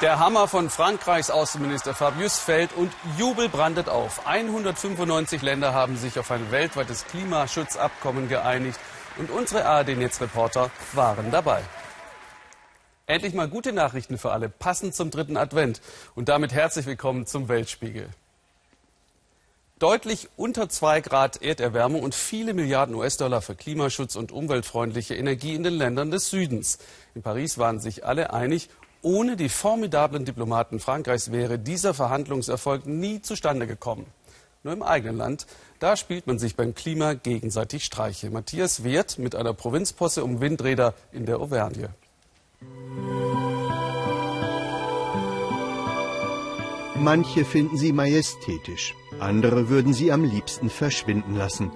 Der Hammer von Frankreichs Außenminister Fabius fällt und Jubel brandet auf. 195 Länder haben sich auf ein weltweites Klimaschutzabkommen geeinigt und unsere ARD-Netzreporter waren dabei. Endlich mal gute Nachrichten für alle, passend zum dritten Advent. Und damit herzlich willkommen zum Weltspiegel. Deutlich unter zwei Grad Erderwärmung und viele Milliarden US-Dollar für Klimaschutz und umweltfreundliche Energie in den Ländern des Südens. In Paris waren sich alle einig, ohne die formidablen Diplomaten Frankreichs wäre dieser Verhandlungserfolg nie zustande gekommen. Nur im eigenen Land, da spielt man sich beim Klima gegenseitig Streiche. Matthias Wehrt mit einer Provinzposse um Windräder in der Auvergne. Manche finden sie majestätisch, andere würden sie am liebsten verschwinden lassen.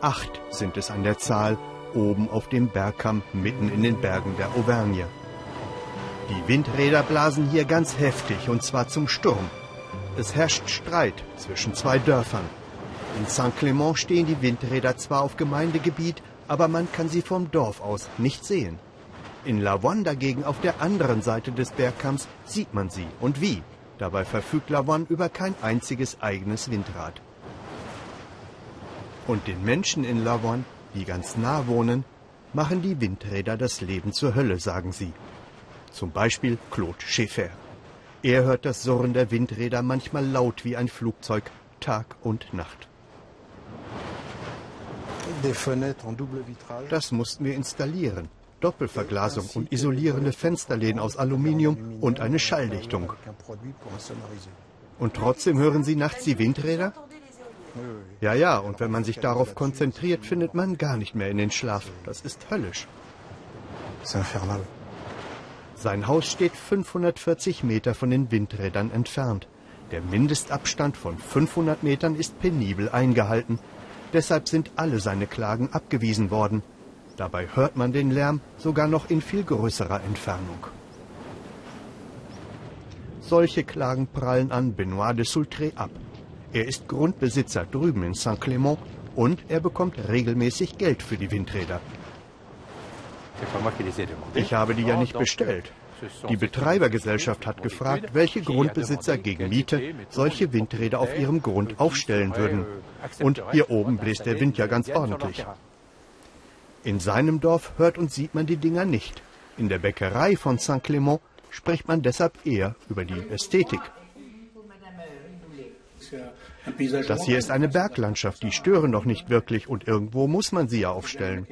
Acht sind es an der Zahl, oben auf dem Bergkamm mitten in den Bergen der Auvergne. Die Windräder blasen hier ganz heftig und zwar zum Sturm. Es herrscht Streit zwischen zwei Dörfern. In Saint-Clément stehen die Windräder zwar auf Gemeindegebiet, aber man kann sie vom Dorf aus nicht sehen. In Lavon dagegen auf der anderen Seite des Bergkamms sieht man sie und wie. Dabei verfügt Lavon über kein einziges eigenes Windrad. Und den Menschen in Lavon, die ganz nah wohnen, machen die Windräder das Leben zur Hölle, sagen sie. Zum Beispiel Claude Schäfer. Er hört das Surren der Windräder manchmal laut wie ein Flugzeug, Tag und Nacht. Das mussten wir installieren. Doppelverglasung und isolierende Fensterläden aus Aluminium und eine Schalldichtung. Und trotzdem hören Sie nachts die Windräder? Ja, ja, und wenn man sich darauf konzentriert, findet man gar nicht mehr in den Schlaf. Das ist höllisch. Sein Haus steht 540 Meter von den Windrädern entfernt. Der Mindestabstand von 500 Metern ist penibel eingehalten. Deshalb sind alle seine Klagen abgewiesen worden. Dabei hört man den Lärm sogar noch in viel größerer Entfernung. Solche Klagen prallen an Benoit de Sultré ab. Er ist Grundbesitzer drüben in Saint-Clément und er bekommt regelmäßig Geld für die Windräder. Ich habe die ja nicht bestellt. Die Betreibergesellschaft hat gefragt, welche Grundbesitzer gegen Miete solche Windräder auf ihrem Grund aufstellen würden. Und hier oben bläst der Wind ja ganz ordentlich. In seinem Dorf hört und sieht man die Dinger nicht. In der Bäckerei von Saint-Clément spricht man deshalb eher über die Ästhetik. Das hier ist eine Berglandschaft, die stören doch nicht wirklich und irgendwo muss man sie ja aufstellen.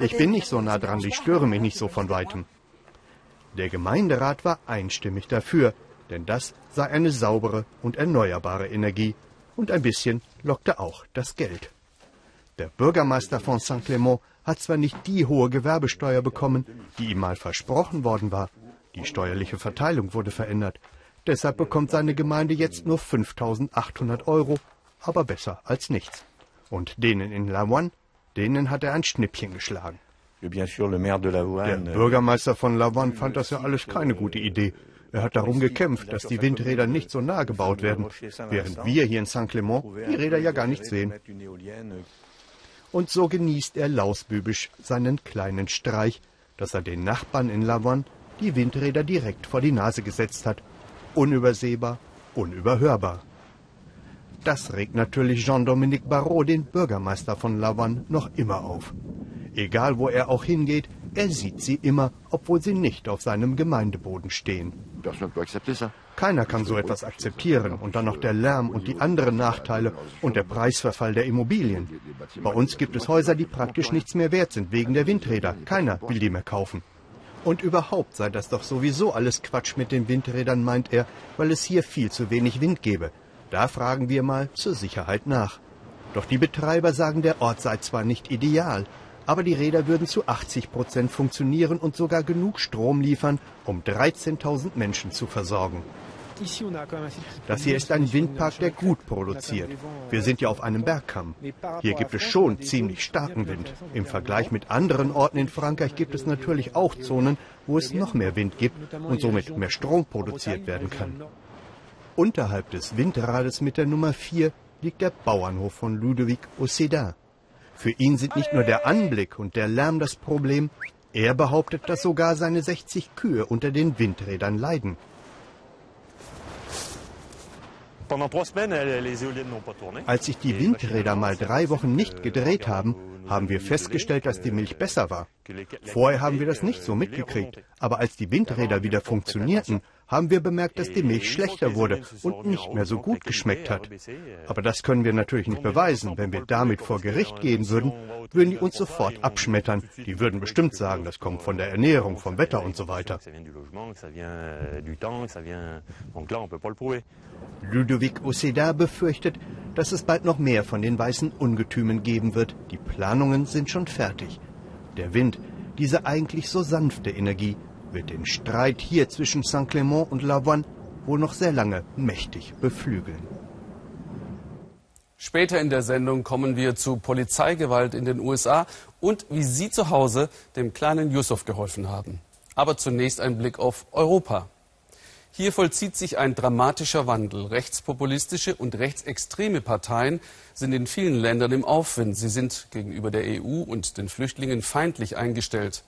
Ich bin nicht so nah dran, ich störe mich nicht so von weitem. Der Gemeinderat war einstimmig dafür, denn das sei eine saubere und erneuerbare Energie und ein bisschen lockte auch das Geld. Der Bürgermeister von Saint-Clément hat zwar nicht die hohe Gewerbesteuer bekommen, die ihm mal versprochen worden war. Die steuerliche Verteilung wurde verändert. Deshalb bekommt seine Gemeinde jetzt nur 5800 Euro, aber besser als nichts. Und denen in Lawan, denen hat er ein Schnippchen geschlagen. Der Bürgermeister von Lawan fand das ja alles keine gute Idee. Er hat darum gekämpft, dass die Windräder nicht so nah gebaut werden, während wir hier in Saint-Clément die Räder ja gar nicht sehen. Und so genießt er lausbübisch seinen kleinen Streich, dass er den Nachbarn in Lavon die Windräder direkt vor die Nase gesetzt hat. Unübersehbar, unüberhörbar. Das regt natürlich Jean-Dominique Barrault, den Bürgermeister von Lavon, noch immer auf. Egal wo er auch hingeht, er sieht sie immer, obwohl sie nicht auf seinem Gemeindeboden stehen. Keiner kann so etwas akzeptieren und dann noch der Lärm und die anderen Nachteile und der Preisverfall der Immobilien. Bei uns gibt es Häuser, die praktisch nichts mehr wert sind wegen der Windräder. Keiner will die mehr kaufen. Und überhaupt sei das doch sowieso alles Quatsch mit den Windrädern, meint er, weil es hier viel zu wenig Wind gebe. Da fragen wir mal zur Sicherheit nach. Doch die Betreiber sagen, der Ort sei zwar nicht ideal, aber die Räder würden zu 80 Prozent funktionieren und sogar genug Strom liefern, um 13.000 Menschen zu versorgen. Das hier ist ein Windpark, der gut produziert. Wir sind ja auf einem Bergkamm. Hier gibt es schon ziemlich starken Wind. Im Vergleich mit anderen Orten in Frankreich gibt es natürlich auch Zonen, wo es noch mehr Wind gibt und somit mehr Strom produziert werden kann. Unterhalb des Windrades mit der Nummer 4 liegt der Bauernhof von Ludovic Océdin. Für ihn sind nicht nur der Anblick und der Lärm das Problem, Er behauptet, dass sogar seine 60 Kühe unter den Windrädern leiden. Als sich die Windräder mal drei Wochen nicht gedreht haben, haben wir festgestellt, dass die Milch besser war. Vorher haben wir das nicht so mitgekriegt, aber als die Windräder wieder funktionierten, haben wir bemerkt, dass die Milch schlechter wurde und nicht mehr so gut geschmeckt hat. Aber das können wir natürlich nicht beweisen. Wenn wir damit vor Gericht gehen würden, würden die uns sofort abschmettern. Die würden bestimmt sagen, das kommt von der Ernährung, vom Wetter und so weiter. Ludovic Oceda befürchtet, dass es bald noch mehr von den weißen Ungetümen geben wird. Die Planungen sind schon fertig. Der Wind, diese eigentlich so sanfte Energie, wird den Streit hier zwischen Saint-Clément und Lavoine wohl noch sehr lange mächtig beflügeln. Später in der Sendung kommen wir zu Polizeigewalt in den USA und wie Sie zu Hause dem kleinen Yusuf geholfen haben. Aber zunächst ein Blick auf Europa. Hier vollzieht sich ein dramatischer Wandel. Rechtspopulistische und rechtsextreme Parteien sind in vielen Ländern im Aufwind. Sie sind gegenüber der EU und den Flüchtlingen feindlich eingestellt.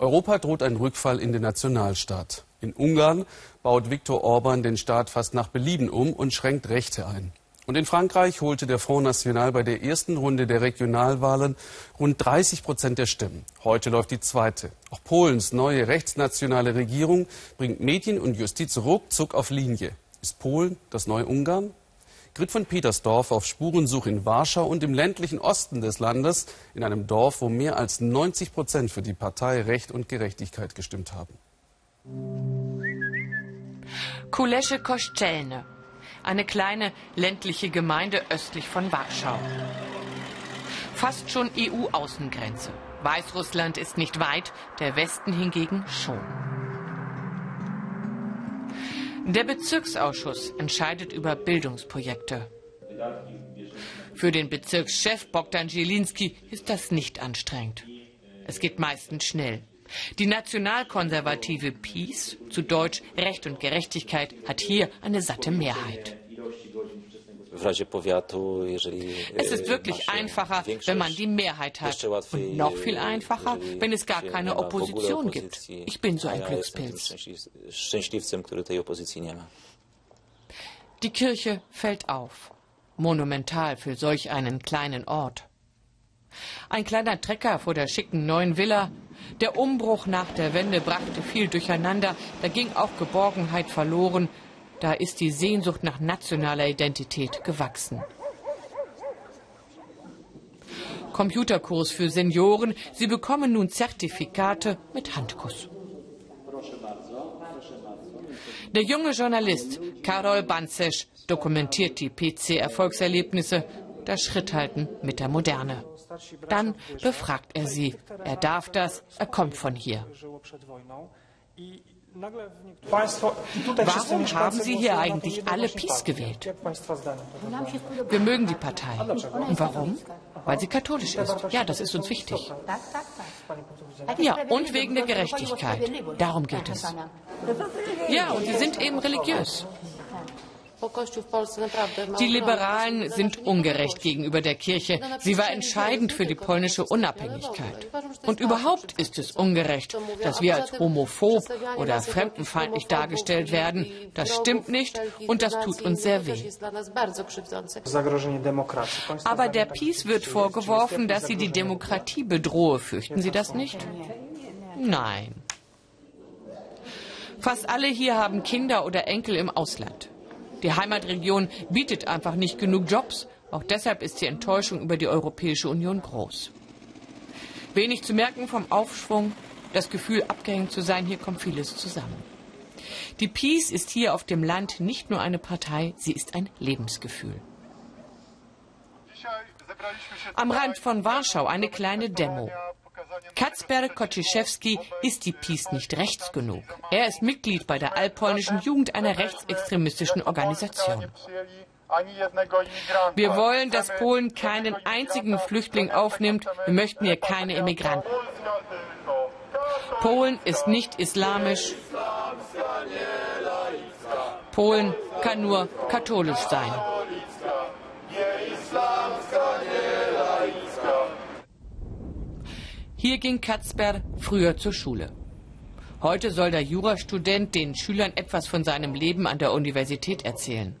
Europa droht ein Rückfall in den Nationalstaat. In Ungarn baut Viktor Orban den Staat fast nach Belieben um und schränkt Rechte ein. Und in Frankreich holte der Front National bei der ersten Runde der Regionalwahlen rund 30 Prozent der Stimmen. Heute läuft die zweite. Auch Polens neue rechtsnationale Regierung bringt Medien und Justiz ruckzuck auf Linie. Ist Polen das neue Ungarn? Grit von Petersdorf auf Spurensuche in Warschau und im ländlichen Osten des Landes, in einem Dorf, wo mehr als 90 Prozent für die Partei Recht und Gerechtigkeit gestimmt haben. Kulesche Koszczelne, eine kleine ländliche Gemeinde östlich von Warschau. Fast schon EU-Außengrenze. Weißrussland ist nicht weit, der Westen hingegen schon. Der Bezirksausschuss entscheidet über Bildungsprojekte. Für den Bezirkschef Bogdan Zielinski ist das nicht anstrengend. Es geht meistens schnell. Die nationalkonservative Peace, zu Deutsch Recht und Gerechtigkeit, hat hier eine satte Mehrheit. Es ist wirklich einfacher, wenn man die Mehrheit hat. Und noch viel einfacher, wenn es gar keine Opposition gibt. Ich bin so ein Glückspilz. Die Kirche fällt auf. Monumental für solch einen kleinen Ort. Ein kleiner Trecker vor der schicken neuen Villa. Der Umbruch nach der Wende brachte viel durcheinander. Da ging auch Geborgenheit verloren. Da ist die Sehnsucht nach nationaler Identität gewachsen. Computerkurs für Senioren. Sie bekommen nun Zertifikate mit Handkuss. Der junge Journalist Karol Banzesch dokumentiert die PC-Erfolgserlebnisse, das Schritthalten mit der Moderne. Dann befragt er sie. Er darf das, er kommt von hier. Warum haben Sie hier eigentlich alle PiS gewählt? Wir mögen die Partei. Und warum? Weil sie katholisch ist. Ja, das ist uns wichtig. Ja, und wegen der Gerechtigkeit. Darum geht es. Ja, und sie sind eben religiös. Die Liberalen sind ungerecht gegenüber der Kirche. Sie war entscheidend für die polnische Unabhängigkeit. Und überhaupt ist es ungerecht, dass wir als homophob oder fremdenfeindlich dargestellt werden. Das stimmt nicht und das tut uns sehr weh. Aber der PiS wird vorgeworfen, dass sie die Demokratie bedrohe. Fürchten Sie das nicht? Nein. Fast alle hier haben Kinder oder Enkel im Ausland. Die Heimatregion bietet einfach nicht genug Jobs. Auch deshalb ist die Enttäuschung über die Europäische Union groß. Wenig zu merken vom Aufschwung, das Gefühl, abgehängt zu sein, hier kommt vieles zusammen. Die Peace ist hier auf dem Land nicht nur eine Partei, sie ist ein Lebensgefühl. Am Rand von Warschau eine kleine Demo. Kacper Kociszewski ist die Peace nicht rechts genug. Er ist Mitglied bei der allpolnischen Jugend einer rechtsextremistischen Organisation. Wir wollen, dass Polen keinen einzigen Flüchtling aufnimmt. Wir möchten hier keine Immigranten. Polen ist nicht islamisch. Polen kann nur katholisch sein. Hier ging Katzber früher zur Schule. Heute soll der Jurastudent den Schülern etwas von seinem Leben an der Universität erzählen.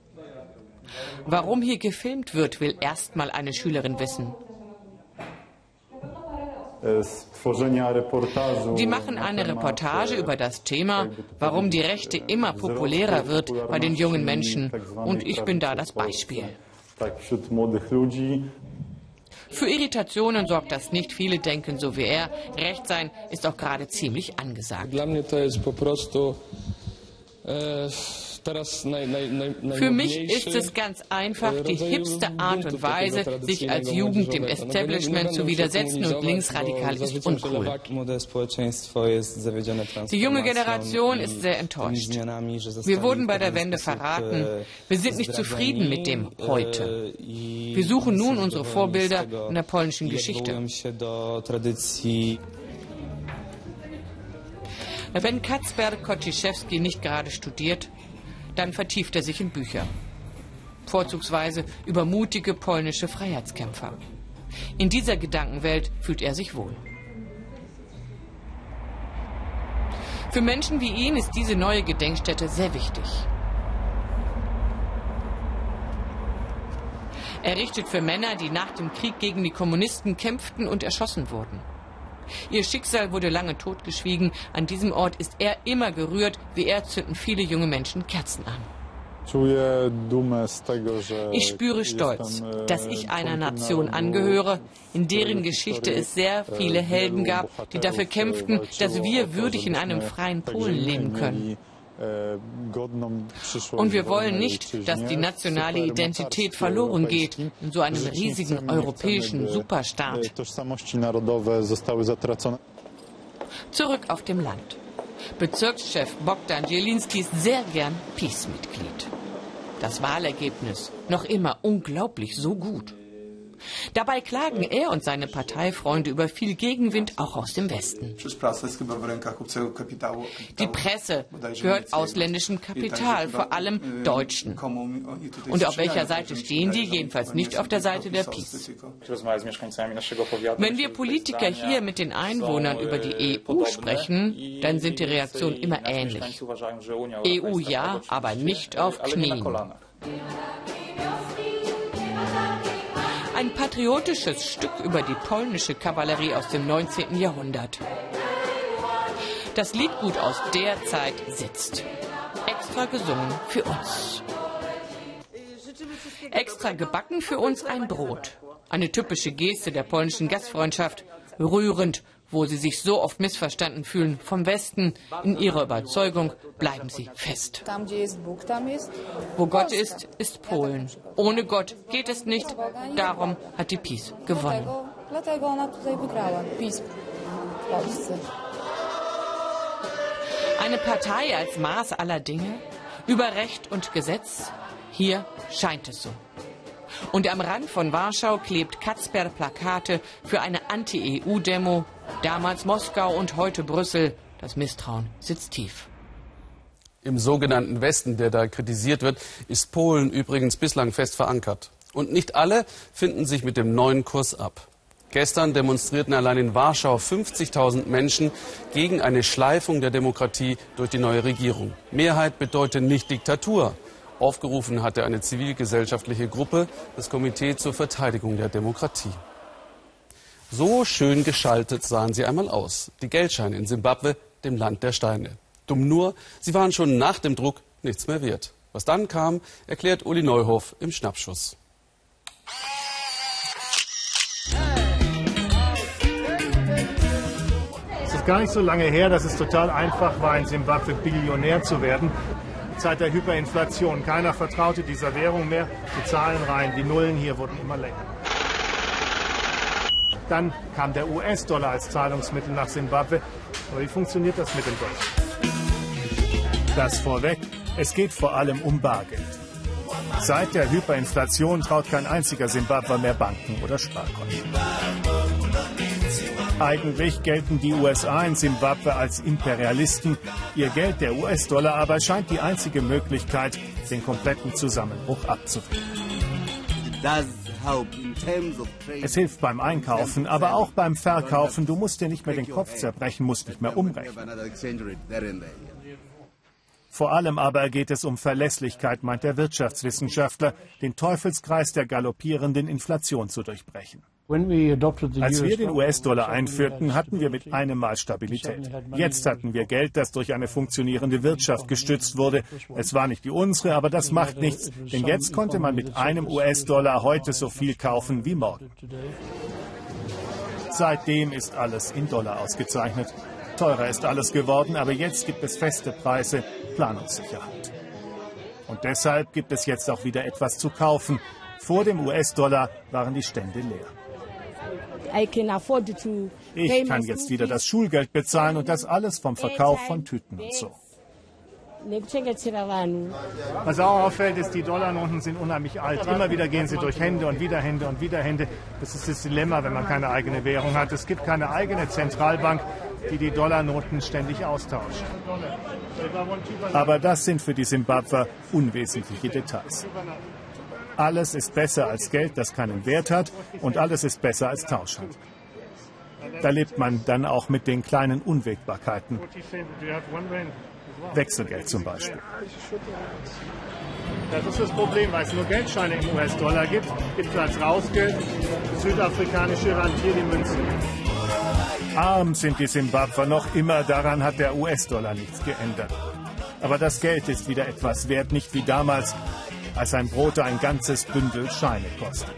Warum hier gefilmt wird, will erstmal eine Schülerin wissen. Die machen eine Reportage über das Thema, warum die Rechte immer populärer wird bei den jungen Menschen. Und ich bin da das Beispiel. Für Irritationen sorgt das nicht. Viele denken so wie er. Recht sein ist auch gerade ziemlich angesagt. Für mich ist es ganz einfach die hipste Art und Weise, sich als Jugend dem Establishment zu widersetzen und linksradikal ist uncool. Die junge Generation ist sehr enttäuscht. Wir wurden bei der Wende verraten. Wir sind nicht zufrieden mit dem heute. Wir suchen nun unsere Vorbilder in der polnischen Geschichte. Wenn Kacper Kociszewski nicht gerade studiert, dann vertieft er sich in Bücher. Vorzugsweise über mutige polnische Freiheitskämpfer. In dieser Gedankenwelt fühlt er sich wohl. Für Menschen wie ihn ist diese neue Gedenkstätte sehr wichtig. Errichtet für Männer, die nach dem Krieg gegen die Kommunisten kämpften und erschossen wurden. Ihr Schicksal wurde lange totgeschwiegen. An diesem Ort ist er immer gerührt. Wie er zünden viele junge Menschen Kerzen an. Ich spüre Stolz, dass ich einer Nation angehöre, in deren Geschichte es sehr viele Helden gab, die dafür kämpften, dass wir würdig in einem freien Polen leben können. Und wir wollen nicht, dass die nationale Identität verloren geht in so einem riesigen europäischen Superstaat. Zurück auf dem Land. Bezirkschef Bogdan Jelinski ist sehr gern Peace-Mitglied. Das Wahlergebnis noch immer unglaublich so gut. Dabei klagen er und seine Parteifreunde über viel Gegenwind auch aus dem Westen. Die Presse gehört ausländischem Kapital, vor allem Deutschen. Und auf welcher Seite stehen die? Jedenfalls nicht auf der Seite der PiS. Wenn wir Politiker hier mit den Einwohnern über die EU sprechen, dann sind die Reaktionen immer ähnlich. EU ja, aber nicht auf Knien. Ein patriotisches Stück über die polnische Kavallerie aus dem 19. Jahrhundert. Das Liedgut aus der Zeit sitzt. Extra gesungen für uns. Extra gebacken für uns ein Brot. Eine typische Geste der polnischen Gastfreundschaft. Rührend wo sie sich so oft missverstanden fühlen vom Westen. In ihrer Überzeugung bleiben sie fest. Wo Gott ist, ist Polen. Ohne Gott geht es nicht. Darum hat die PiS gewonnen. Eine Partei als Maß aller Dinge? Über Recht und Gesetz? Hier scheint es so. Und am Rand von Warschau klebt Katzper Plakate für eine Anti-EU-Demo. Damals Moskau und heute Brüssel. Das Misstrauen sitzt tief. Im sogenannten Westen, der da kritisiert wird, ist Polen übrigens bislang fest verankert. Und nicht alle finden sich mit dem neuen Kurs ab. Gestern demonstrierten allein in Warschau 50.000 Menschen gegen eine Schleifung der Demokratie durch die neue Regierung. Mehrheit bedeutet nicht Diktatur. Aufgerufen hatte eine zivilgesellschaftliche Gruppe, das Komitee zur Verteidigung der Demokratie. So schön geschaltet sahen sie einmal aus. Die Geldscheine in Simbabwe, dem Land der Steine. Dumm nur, sie waren schon nach dem Druck nichts mehr wert. Was dann kam, erklärt Uli Neuhoff im Schnappschuss. Es ist gar nicht so lange her, dass es total einfach war, in Simbabwe Billionär zu werden. Zeit der Hyperinflation. Keiner vertraute dieser Währung mehr. Die Zahlenreihen, die Nullen hier wurden immer länger. Dann kam der US-Dollar als Zahlungsmittel nach Simbabwe. Aber wie funktioniert das mit dem Dollar? Das vorweg, es geht vor allem um Bargeld. Seit der Hyperinflation traut kein einziger Simbabwer mehr Banken oder Sparkonten. Eigentlich gelten die USA in Simbabwe als Imperialisten. Ihr Geld, der US-Dollar, aber scheint die einzige Möglichkeit, den kompletten Zusammenbruch abzuwenden. Es hilft beim Einkaufen, aber auch beim Verkaufen. Du musst dir nicht mehr den Kopf zerbrechen, musst nicht mehr umrechnen. Vor allem aber geht es um Verlässlichkeit, meint der Wirtschaftswissenschaftler, den Teufelskreis der galoppierenden Inflation zu durchbrechen. Als wir den US-Dollar einführten, hatten wir mit einem Mal Stabilität. Jetzt hatten wir Geld, das durch eine funktionierende Wirtschaft gestützt wurde. Es war nicht die unsere, aber das macht nichts, denn jetzt konnte man mit einem US-Dollar heute so viel kaufen wie morgen. Seitdem ist alles in Dollar ausgezeichnet. Teurer ist alles geworden, aber jetzt gibt es feste Preise, Planungssicherheit. Und deshalb gibt es jetzt auch wieder etwas zu kaufen. Vor dem US-Dollar waren die Stände leer. Ich kann jetzt wieder das Schulgeld bezahlen und das alles vom Verkauf von Tüten und so. Was auch auffällt, ist, die Dollarnoten sind unheimlich alt. Immer wieder gehen sie durch Hände und wieder Hände und wieder Hände. Das ist das Dilemma, wenn man keine eigene Währung hat. Es gibt keine eigene Zentralbank, die die Dollarnoten ständig austauscht. Aber das sind für die Simbabwer unwesentliche Details. Alles ist besser als Geld, das keinen Wert hat, und alles ist besser als Tauschhandel. Da lebt man dann auch mit den kleinen Unwägbarkeiten. Wechselgeld zum Beispiel. Das ist das Problem, weil es nur Geldscheine im US-Dollar gibt, gibt es als Rausgeld südafrikanische Rentier die Münze. Arm sind die Simbabwer noch immer, daran hat der US-Dollar nichts geändert. Aber das Geld ist wieder etwas wert, nicht wie damals, als ein Brot ein ganzes Bündel Scheine kostet.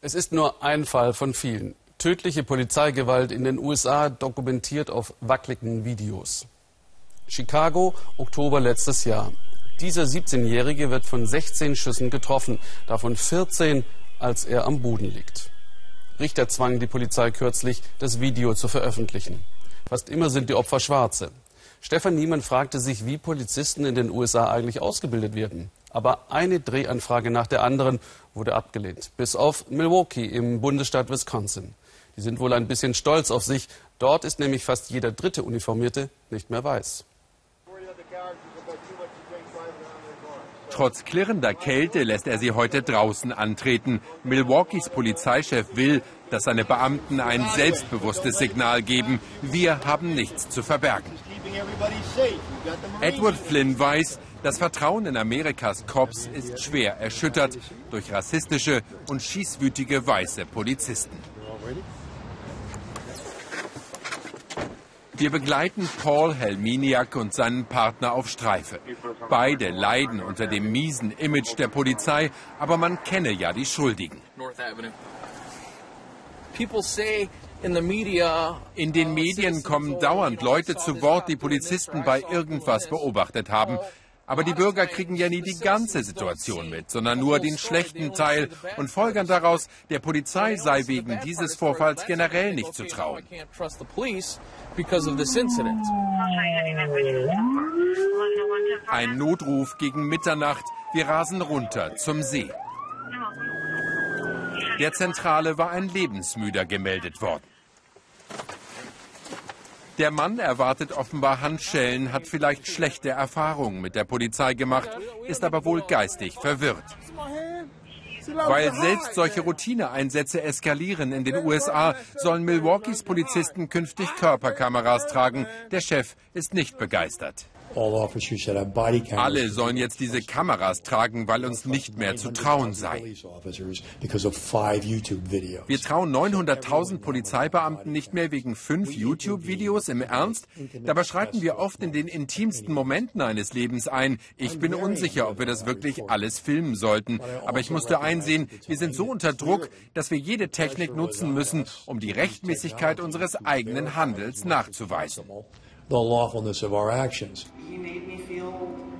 Es ist nur ein Fall von vielen. Tödliche Polizeigewalt in den USA dokumentiert auf wackeligen Videos. Chicago, Oktober letztes Jahr. Dieser 17-Jährige wird von 16 Schüssen getroffen, davon 14, als er am Boden liegt. Richter zwangen die Polizei kürzlich, das Video zu veröffentlichen. Fast immer sind die Opfer Schwarze. Stefan Niemann fragte sich, wie Polizisten in den USA eigentlich ausgebildet werden. Aber eine Drehanfrage nach der anderen wurde abgelehnt. Bis auf Milwaukee im Bundesstaat Wisconsin. Die sind wohl ein bisschen stolz auf sich. Dort ist nämlich fast jeder dritte Uniformierte nicht mehr weiß. Trotz klirrender Kälte lässt er sie heute draußen antreten. Milwaukees Polizeichef will, dass seine Beamten ein selbstbewusstes Signal geben. Wir haben nichts zu verbergen. Edward Flynn weiß, das Vertrauen in Amerikas Cops ist schwer erschüttert durch rassistische und schießwütige weiße Polizisten. Wir begleiten Paul Helminiak und seinen Partner auf Streife. Beide leiden unter dem miesen Image der Polizei, aber man kenne ja die Schuldigen. In den Medien kommen dauernd Leute zu Wort, die Polizisten bei irgendwas beobachtet haben. Aber die Bürger kriegen ja nie die ganze Situation mit, sondern nur den schlechten Teil und folgern daraus, der Polizei sei wegen dieses Vorfalls generell nicht zu trauen. Ein Notruf gegen Mitternacht. Wir rasen runter zum See. Der Zentrale war ein Lebensmüder gemeldet worden. Der Mann erwartet offenbar Handschellen, hat vielleicht schlechte Erfahrungen mit der Polizei gemacht, ist aber wohl geistig verwirrt. Weil selbst solche Routineeinsätze eskalieren in den USA, sollen Milwaukees Polizisten künftig Körperkameras tragen. Der Chef ist nicht begeistert. Alle sollen jetzt diese Kameras tragen, weil uns nicht mehr zu trauen sei. Wir trauen 900.000 Polizeibeamten nicht mehr wegen fünf YouTube-Videos im Ernst? Dabei schreiten wir oft in den intimsten Momenten eines Lebens ein. Ich bin unsicher, ob wir das wirklich alles filmen sollten. Aber ich musste einsehen, wir sind so unter Druck, dass wir jede Technik nutzen müssen, um die Rechtmäßigkeit unseres eigenen Handels nachzuweisen the lawfulness of our actions.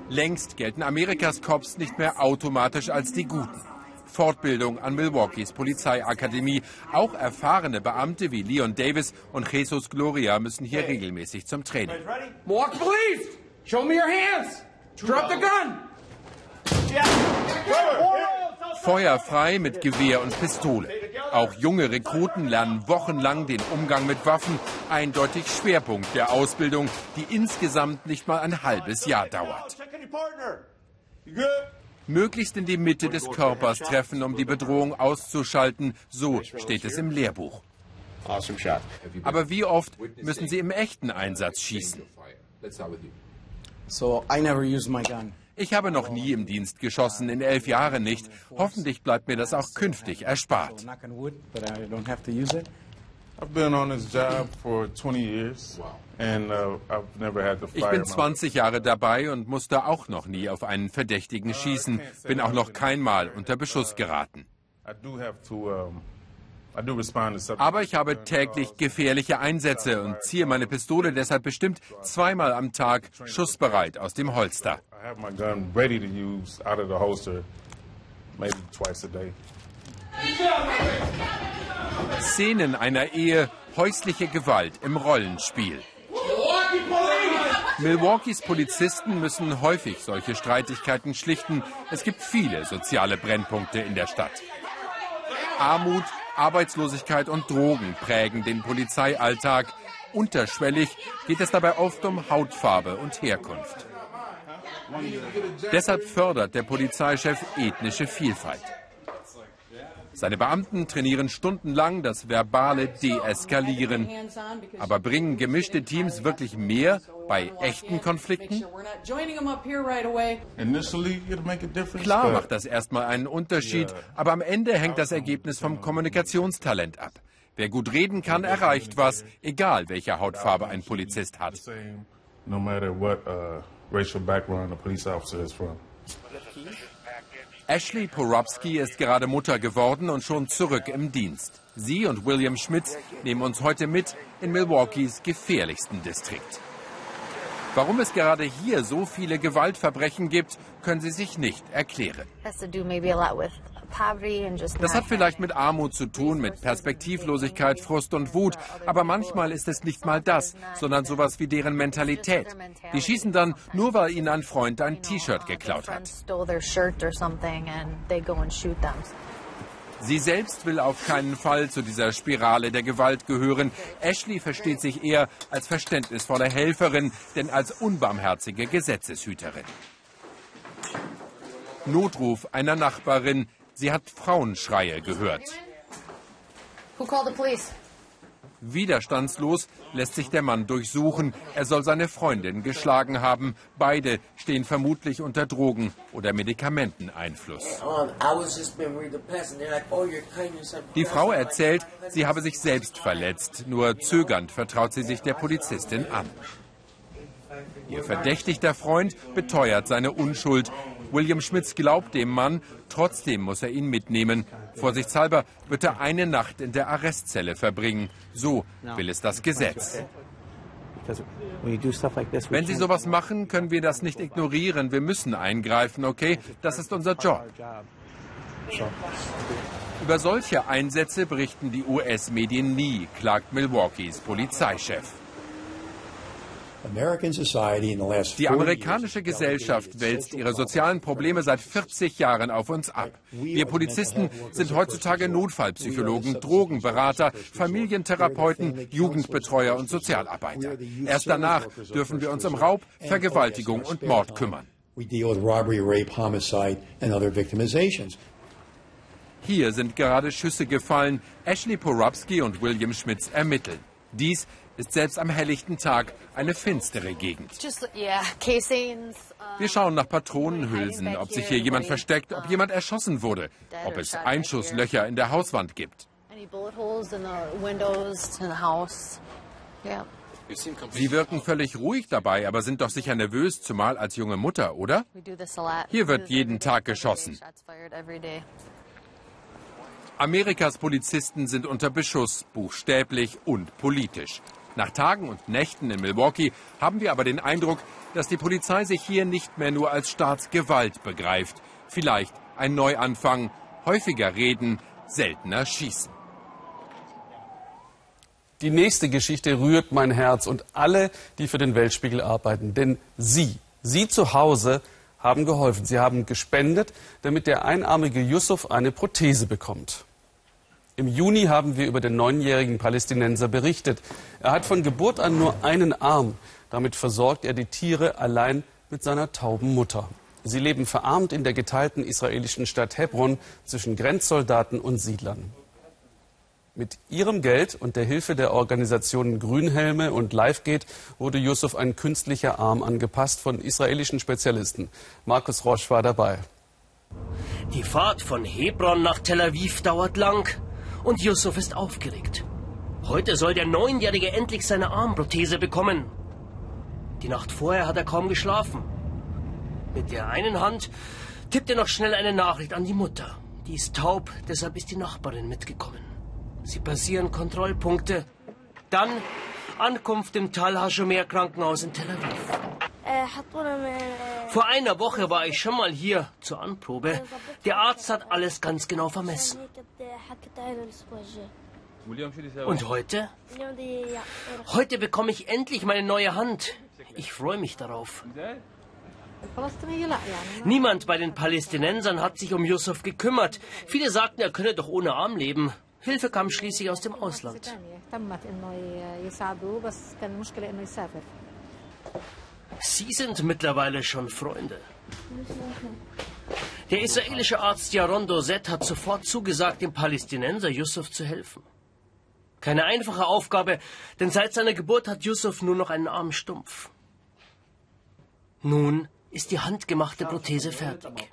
Längst gelten Amerikas Cops nicht mehr automatisch als die Guten. Fortbildung an Milwaukees Polizeiakademie. Auch erfahrene Beamte wie Leon Davis und Jesus Gloria müssen hier regelmäßig zum Training. Milwaukee Police, show me your hands. Drop the gun. Feuerfrei mit Gewehr und Pistole. Auch junge Rekruten lernen wochenlang den Umgang mit Waffen, eindeutig Schwerpunkt der Ausbildung, die insgesamt nicht mal ein halbes Jahr dauert. Möglichst in die Mitte des Körpers treffen, um die Bedrohung auszuschalten. So steht es im Lehrbuch. Aber wie oft müssen Sie im echten Einsatz schießen? Ich habe noch nie im Dienst geschossen, in elf Jahren nicht. Hoffentlich bleibt mir das auch künftig erspart. Ich bin 20 Jahre dabei und musste auch noch nie auf einen Verdächtigen schießen, bin auch noch kein Mal unter Beschuss geraten. Aber ich habe täglich gefährliche Einsätze und ziehe meine Pistole deshalb bestimmt zweimal am Tag schussbereit aus dem Holster. Szenen einer Ehe, häusliche Gewalt im Rollenspiel. Milwaukees Polizisten müssen häufig solche Streitigkeiten schlichten. Es gibt viele soziale Brennpunkte in der Stadt. Armut, Arbeitslosigkeit und Drogen prägen den Polizeialltag. Unterschwellig geht es dabei oft um Hautfarbe und Herkunft. Deshalb fördert der Polizeichef ethnische Vielfalt. Seine Beamten trainieren stundenlang das verbale Deeskalieren. Aber bringen gemischte Teams wirklich mehr bei echten Konflikten? Klar macht das erstmal einen Unterschied, aber am Ende hängt das Ergebnis vom Kommunikationstalent ab. Wer gut reden kann, erreicht was, egal welche Hautfarbe ein Polizist hat. No matter what uh, racial background a police officer is from. Ashley Porobsky ist gerade Mutter geworden und schon zurück im Dienst. Sie und William Schmitz nehmen uns heute mit in Milwaukees gefährlichsten Distrikt. Warum es gerade hier so viele Gewaltverbrechen gibt, können sie sich nicht erklären. Das hat vielleicht mit Armut zu tun, mit Perspektivlosigkeit, Frust und Wut. Aber manchmal ist es nicht mal das, sondern sowas wie deren Mentalität. Die schießen dann nur, weil ihnen ein Freund ein T-Shirt geklaut hat. Sie selbst will auf keinen Fall zu dieser Spirale der Gewalt gehören. Ashley versteht sich eher als verständnisvolle Helferin, denn als unbarmherzige Gesetzeshüterin. Notruf einer Nachbarin. Sie hat Frauenschreie gehört. Widerstandslos lässt sich der Mann durchsuchen. Er soll seine Freundin geschlagen haben. Beide stehen vermutlich unter Drogen- oder Medikamenteneinfluss. Oh, Die Frau erzählt, sie habe sich selbst verletzt. Nur zögernd vertraut sie sich der Polizistin an. Ihr verdächtigter Freund beteuert seine Unschuld. William Schmitz glaubt dem Mann, trotzdem muss er ihn mitnehmen. Vorsichtshalber wird er eine Nacht in der Arrestzelle verbringen. So will es das Gesetz. Wenn Sie sowas machen, können wir das nicht ignorieren. Wir müssen eingreifen, okay? Das ist unser Job. Über solche Einsätze berichten die US-Medien nie, klagt Milwaukees Polizeichef. Die amerikanische Gesellschaft wälzt ihre sozialen Probleme seit 40 Jahren auf uns ab. Wir Polizisten sind heutzutage Notfallpsychologen, Drogenberater, Familientherapeuten, Jugendbetreuer und Sozialarbeiter. Erst danach dürfen wir uns um Raub, Vergewaltigung und Mord kümmern. Hier sind gerade Schüsse gefallen. Ashley Porubsky und William Schmitz ermitteln. Dies ist selbst am helllichten Tag eine finstere Gegend. Wir schauen nach Patronenhülsen, ob sich hier jemand versteckt, ob jemand erschossen wurde, ob es Einschusslöcher in der Hauswand gibt. Sie wirken völlig ruhig dabei, aber sind doch sicher nervös, zumal als junge Mutter, oder? Hier wird jeden Tag geschossen. Amerikas Polizisten sind unter Beschuss, buchstäblich und politisch. Nach Tagen und Nächten in Milwaukee haben wir aber den Eindruck, dass die Polizei sich hier nicht mehr nur als Staatsgewalt begreift. Vielleicht ein Neuanfang, häufiger reden, seltener schießen. Die nächste Geschichte rührt mein Herz und alle, die für den Weltspiegel arbeiten. Denn Sie, Sie zu Hause haben geholfen. Sie haben gespendet, damit der einarmige Yusuf eine Prothese bekommt. Im Juni haben wir über den neunjährigen Palästinenser berichtet. Er hat von Geburt an nur einen Arm. Damit versorgt er die Tiere allein mit seiner tauben Mutter. Sie leben verarmt in der geteilten israelischen Stadt Hebron zwischen Grenzsoldaten und Siedlern. Mit ihrem Geld und der Hilfe der Organisationen Grünhelme und Livegate wurde Yusuf ein künstlicher Arm angepasst von israelischen Spezialisten. Markus Roche war dabei. Die Fahrt von Hebron nach Tel Aviv dauert lang und Yusuf ist aufgeregt. Heute soll der Neunjährige endlich seine Armprothese bekommen. Die Nacht vorher hat er kaum geschlafen. Mit der einen Hand tippt er noch schnell eine Nachricht an die Mutter. Die ist taub, deshalb ist die Nachbarin mitgekommen. Sie passieren Kontrollpunkte. Dann Ankunft im Tal Hashomer Krankenhaus in Tel Aviv. Vor einer Woche war ich schon mal hier zur Anprobe. Der Arzt hat alles ganz genau vermessen. Und heute? Heute bekomme ich endlich meine neue Hand. Ich freue mich darauf. Niemand bei den Palästinensern hat sich um Yusuf gekümmert. Viele sagten, er könne doch ohne Arm leben. Hilfe kam schließlich aus dem Ausland. Sie sind mittlerweile schon Freunde. Der israelische Arzt Yaron Dozet hat sofort zugesagt, dem Palästinenser Yusuf zu helfen. Keine einfache Aufgabe, denn seit seiner Geburt hat Yusuf nur noch einen Arm stumpf. Nun ist die handgemachte Prothese fertig.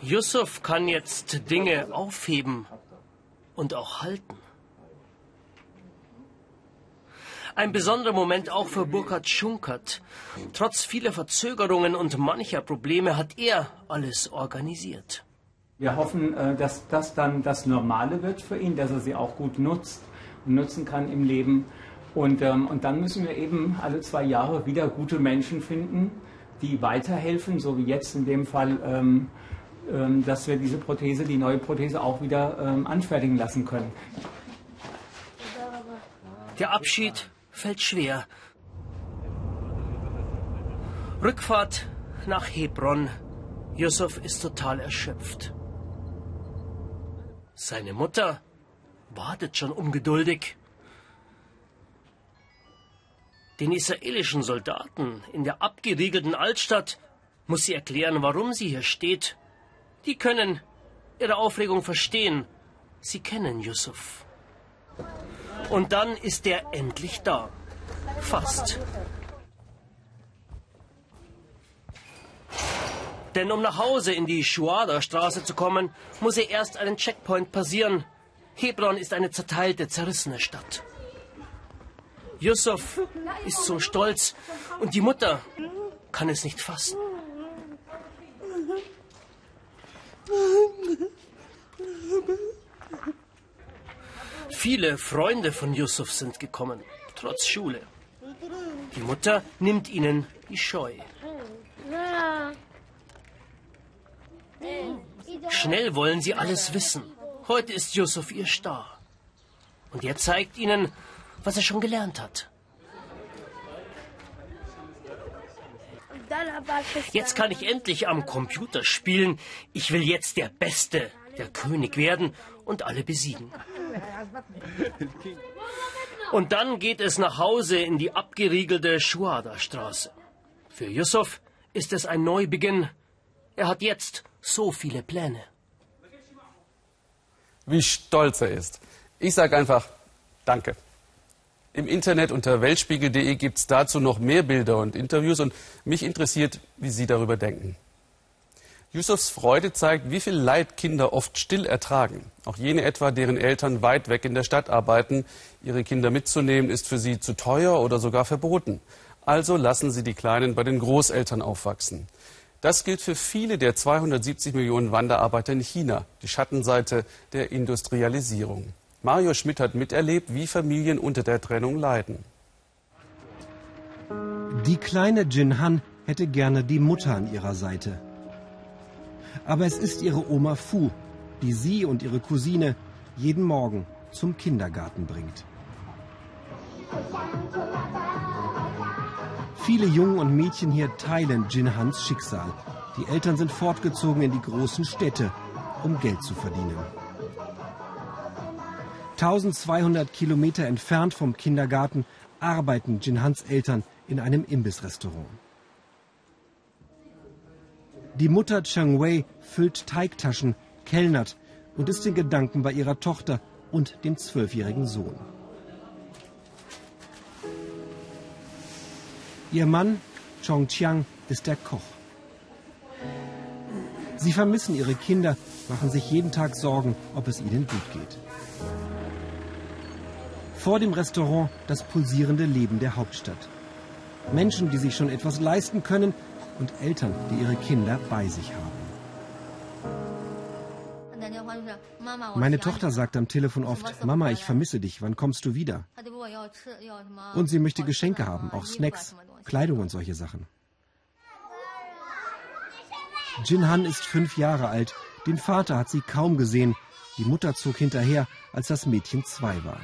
Yusuf kann jetzt Dinge aufheben und auch halten. Ein besonderer Moment auch für Burkhard Schunkert. Trotz vieler Verzögerungen und mancher Probleme hat er alles organisiert. Wir hoffen, äh, dass das dann das Normale wird für ihn, dass er sie auch gut nutzt und nutzen kann im Leben. Und, ähm, und dann müssen wir eben alle zwei Jahre wieder gute Menschen finden, die weiterhelfen, so wie jetzt in dem Fall, ähm, ähm, dass wir diese Prothese, die neue Prothese auch wieder ähm, anfertigen lassen können. Der Abschied fällt schwer. Rückfahrt nach Hebron. Yusuf ist total erschöpft. Seine Mutter wartet schon ungeduldig. Den israelischen Soldaten in der abgeriegelten Altstadt muss sie erklären, warum sie hier steht. Die können ihre Aufregung verstehen. Sie kennen Yusuf. Und dann ist er endlich da. Fast. Denn um nach Hause in die Schuada-Straße zu kommen, muss er erst einen Checkpoint passieren. Hebron ist eine zerteilte, zerrissene Stadt. Yusuf ist so stolz und die Mutter kann es nicht fassen. Viele Freunde von Yusuf sind gekommen, trotz Schule. Die Mutter nimmt ihnen die Scheu. Schnell wollen sie alles wissen. Heute ist Yusuf ihr Star. Und er zeigt ihnen, was er schon gelernt hat. Jetzt kann ich endlich am Computer spielen. Ich will jetzt der Beste, der König werden und alle besiegen. Und dann geht es nach Hause in die abgeriegelte Schuada-Straße. Für Yusuf ist es ein Neubeginn. Er hat jetzt so viele Pläne. Wie stolz er ist. Ich sage einfach Danke. Im Internet unter weltspiegel.de gibt es dazu noch mehr Bilder und Interviews und mich interessiert, wie Sie darüber denken. Yusufs Freude zeigt, wie viel Leid Kinder oft still ertragen. Auch jene etwa, deren Eltern weit weg in der Stadt arbeiten. Ihre Kinder mitzunehmen ist für sie zu teuer oder sogar verboten. Also lassen sie die Kleinen bei den Großeltern aufwachsen. Das gilt für viele der 270 Millionen Wanderarbeiter in China, die Schattenseite der Industrialisierung. Mario Schmidt hat miterlebt, wie Familien unter der Trennung leiden. Die kleine Jin Han hätte gerne die Mutter an ihrer Seite. Aber es ist ihre Oma Fu, die sie und ihre Cousine jeden Morgen zum Kindergarten bringt. Viele Jungen und Mädchen hier teilen Jin Hans Schicksal. Die Eltern sind fortgezogen in die großen Städte, um Geld zu verdienen. 1200 Kilometer entfernt vom Kindergarten arbeiten Jin Hans Eltern in einem Imbissrestaurant. Die Mutter Cheng Wei füllt Teigtaschen, kellnert und ist in Gedanken bei ihrer Tochter und dem zwölfjährigen Sohn. Ihr Mann, Chong Chiang, ist der Koch. Sie vermissen ihre Kinder, machen sich jeden Tag Sorgen, ob es ihnen gut geht. Vor dem Restaurant das pulsierende Leben der Hauptstadt. Menschen, die sich schon etwas leisten können und Eltern, die ihre Kinder bei sich haben. Meine Tochter sagt am Telefon oft, Mama, ich vermisse dich, wann kommst du wieder? Und sie möchte Geschenke haben, auch Snacks, Kleidung und solche Sachen. Jin Han ist fünf Jahre alt. Den Vater hat sie kaum gesehen. Die Mutter zog hinterher, als das Mädchen zwei war.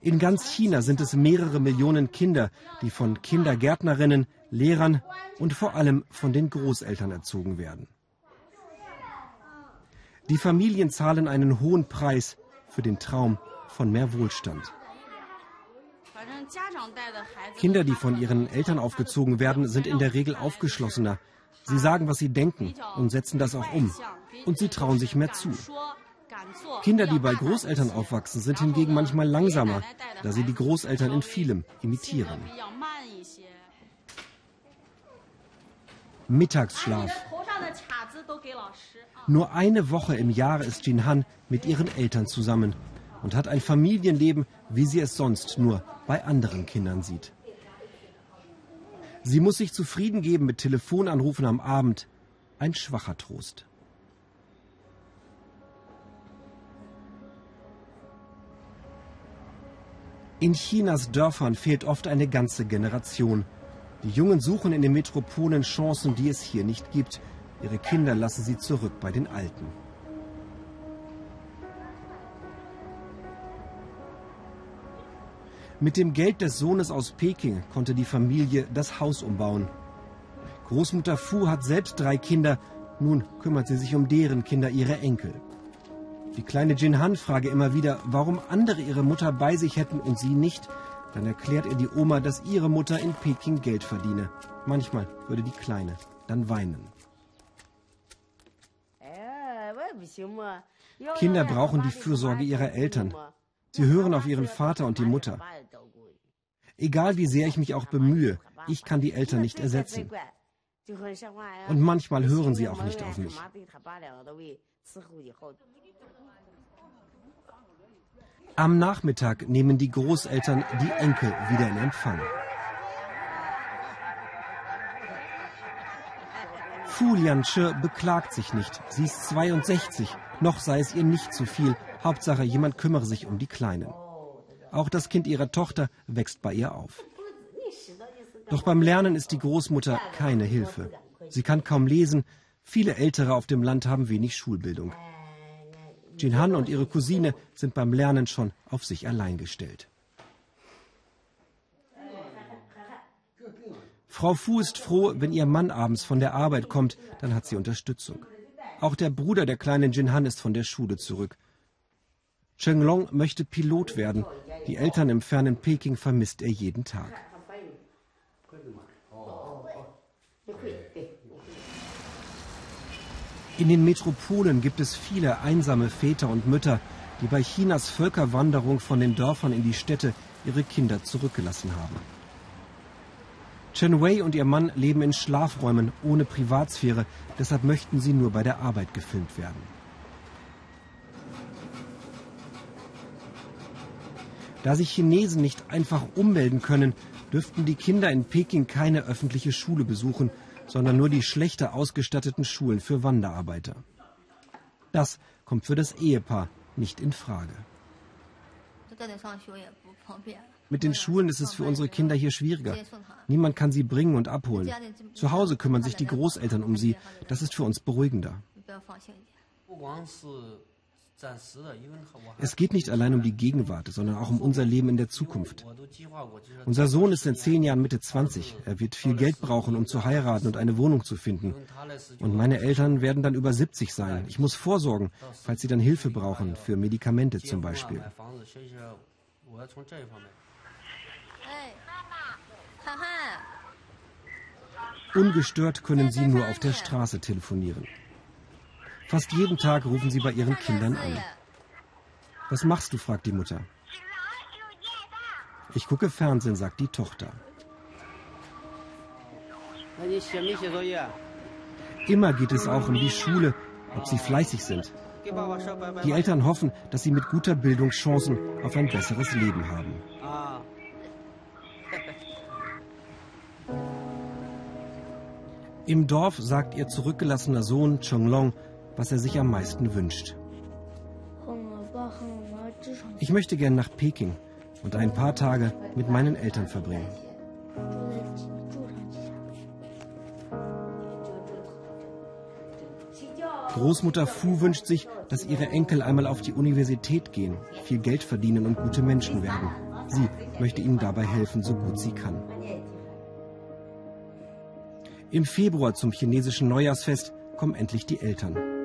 In ganz China sind es mehrere Millionen Kinder, die von Kindergärtnerinnen, Lehrern und vor allem von den Großeltern erzogen werden. Die Familien zahlen einen hohen Preis für den Traum von mehr Wohlstand. Kinder, die von ihren Eltern aufgezogen werden, sind in der Regel aufgeschlossener. Sie sagen, was sie denken und setzen das auch um. Und sie trauen sich mehr zu. Kinder, die bei Großeltern aufwachsen, sind hingegen manchmal langsamer, da sie die Großeltern in vielem imitieren. Mittagsschlaf. Nur eine Woche im Jahr ist Jin Han mit ihren Eltern zusammen und hat ein Familienleben, wie sie es sonst nur bei anderen Kindern sieht. Sie muss sich zufrieden geben mit Telefonanrufen am Abend. Ein schwacher Trost. In Chinas Dörfern fehlt oft eine ganze Generation. Die Jungen suchen in den Metropolen Chancen, die es hier nicht gibt. Ihre Kinder lassen sie zurück bei den Alten. Mit dem Geld des Sohnes aus Peking konnte die Familie das Haus umbauen. Großmutter Fu hat selbst drei Kinder, nun kümmert sie sich um deren Kinder, ihre Enkel. Die kleine Jin Han frage immer wieder, warum andere ihre Mutter bei sich hätten und sie nicht. Dann erklärt ihr die Oma, dass ihre Mutter in Peking Geld verdiene. Manchmal würde die Kleine dann weinen. Kinder brauchen die Fürsorge ihrer Eltern. Sie hören auf ihren Vater und die Mutter. Egal wie sehr ich mich auch bemühe, ich kann die Eltern nicht ersetzen. Und manchmal hören sie auch nicht auf mich. Am Nachmittag nehmen die Großeltern die Enkel wieder in Empfang. Fu Lianche beklagt sich nicht. Sie ist 62. Noch sei es ihr nicht zu viel. Hauptsache, jemand kümmere sich um die Kleinen. Auch das Kind ihrer Tochter wächst bei ihr auf. Doch beim Lernen ist die Großmutter keine Hilfe. Sie kann kaum lesen. Viele Ältere auf dem Land haben wenig Schulbildung. Jin Han und ihre Cousine sind beim Lernen schon auf sich allein gestellt. Frau Fu ist froh, wenn ihr Mann abends von der Arbeit kommt, dann hat sie Unterstützung. Auch der Bruder der kleinen Jin Han ist von der Schule zurück. Cheng Long möchte Pilot werden. Die Eltern im fernen Peking vermisst er jeden Tag. In den Metropolen gibt es viele einsame Väter und Mütter, die bei Chinas Völkerwanderung von den Dörfern in die Städte ihre Kinder zurückgelassen haben. Chen Wei und ihr Mann leben in Schlafräumen ohne Privatsphäre, deshalb möchten sie nur bei der Arbeit gefilmt werden. Da sich Chinesen nicht einfach ummelden können, dürften die Kinder in Peking keine öffentliche Schule besuchen, sondern nur die schlechter ausgestatteten Schulen für Wanderarbeiter. Das kommt für das Ehepaar nicht in Frage. Mit den Schulen ist es für unsere Kinder hier schwieriger. Niemand kann sie bringen und abholen. Zu Hause kümmern sich die Großeltern um sie. Das ist für uns beruhigender. Es geht nicht allein um die Gegenwart, sondern auch um unser Leben in der Zukunft. Unser Sohn ist in zehn Jahren Mitte 20. Er wird viel Geld brauchen, um zu heiraten und eine Wohnung zu finden. Und meine Eltern werden dann über 70 sein. Ich muss vorsorgen, falls sie dann Hilfe brauchen, für Medikamente zum Beispiel. Ungestört können sie nur auf der Straße telefonieren. Fast jeden Tag rufen sie bei ihren Kindern an. Was machst du? fragt die Mutter. Ich gucke Fernsehen, sagt die Tochter. Immer geht es auch um die Schule, ob sie fleißig sind. Die Eltern hoffen, dass sie mit guter Bildung Chancen auf ein besseres Leben haben. Im Dorf sagt ihr zurückgelassener Sohn Chonglong, was er sich am meisten wünscht. Ich möchte gern nach Peking und ein paar Tage mit meinen Eltern verbringen. Großmutter Fu wünscht sich, dass ihre Enkel einmal auf die Universität gehen, viel Geld verdienen und gute Menschen werden. Sie möchte ihnen dabei helfen, so gut sie kann. Im Februar zum chinesischen Neujahrsfest kommen endlich die Eltern.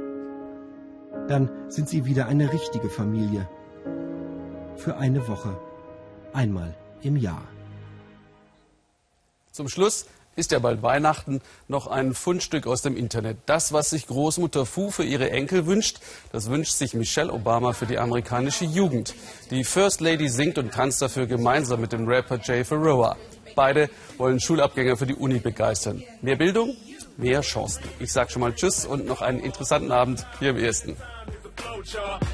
Dann sind sie wieder eine richtige Familie. Für eine Woche. Einmal im Jahr. Zum Schluss ist ja bald Weihnachten, noch ein Fundstück aus dem Internet. Das, was sich Großmutter Fu für ihre Enkel wünscht, das wünscht sich Michelle Obama für die amerikanische Jugend. Die First Lady singt und tanzt dafür gemeinsam mit dem Rapper Jay Ferroa. Beide wollen Schulabgänger für die Uni begeistern. Mehr Bildung, mehr Chancen. Ich sage schon mal Tschüss und noch einen interessanten Abend hier im Ersten.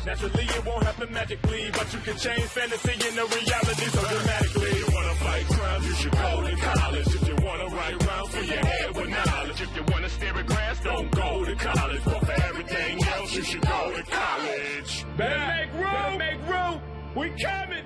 Naturally, it won't happen magically, but you can change fantasy into reality so dramatically. If you wanna fight crime, you should go to college. If you wanna write rounds for your head with knowledge, if you wanna stare at grass, don't go to college. But for everything else, you should go to college. Better make room, make room. We coming.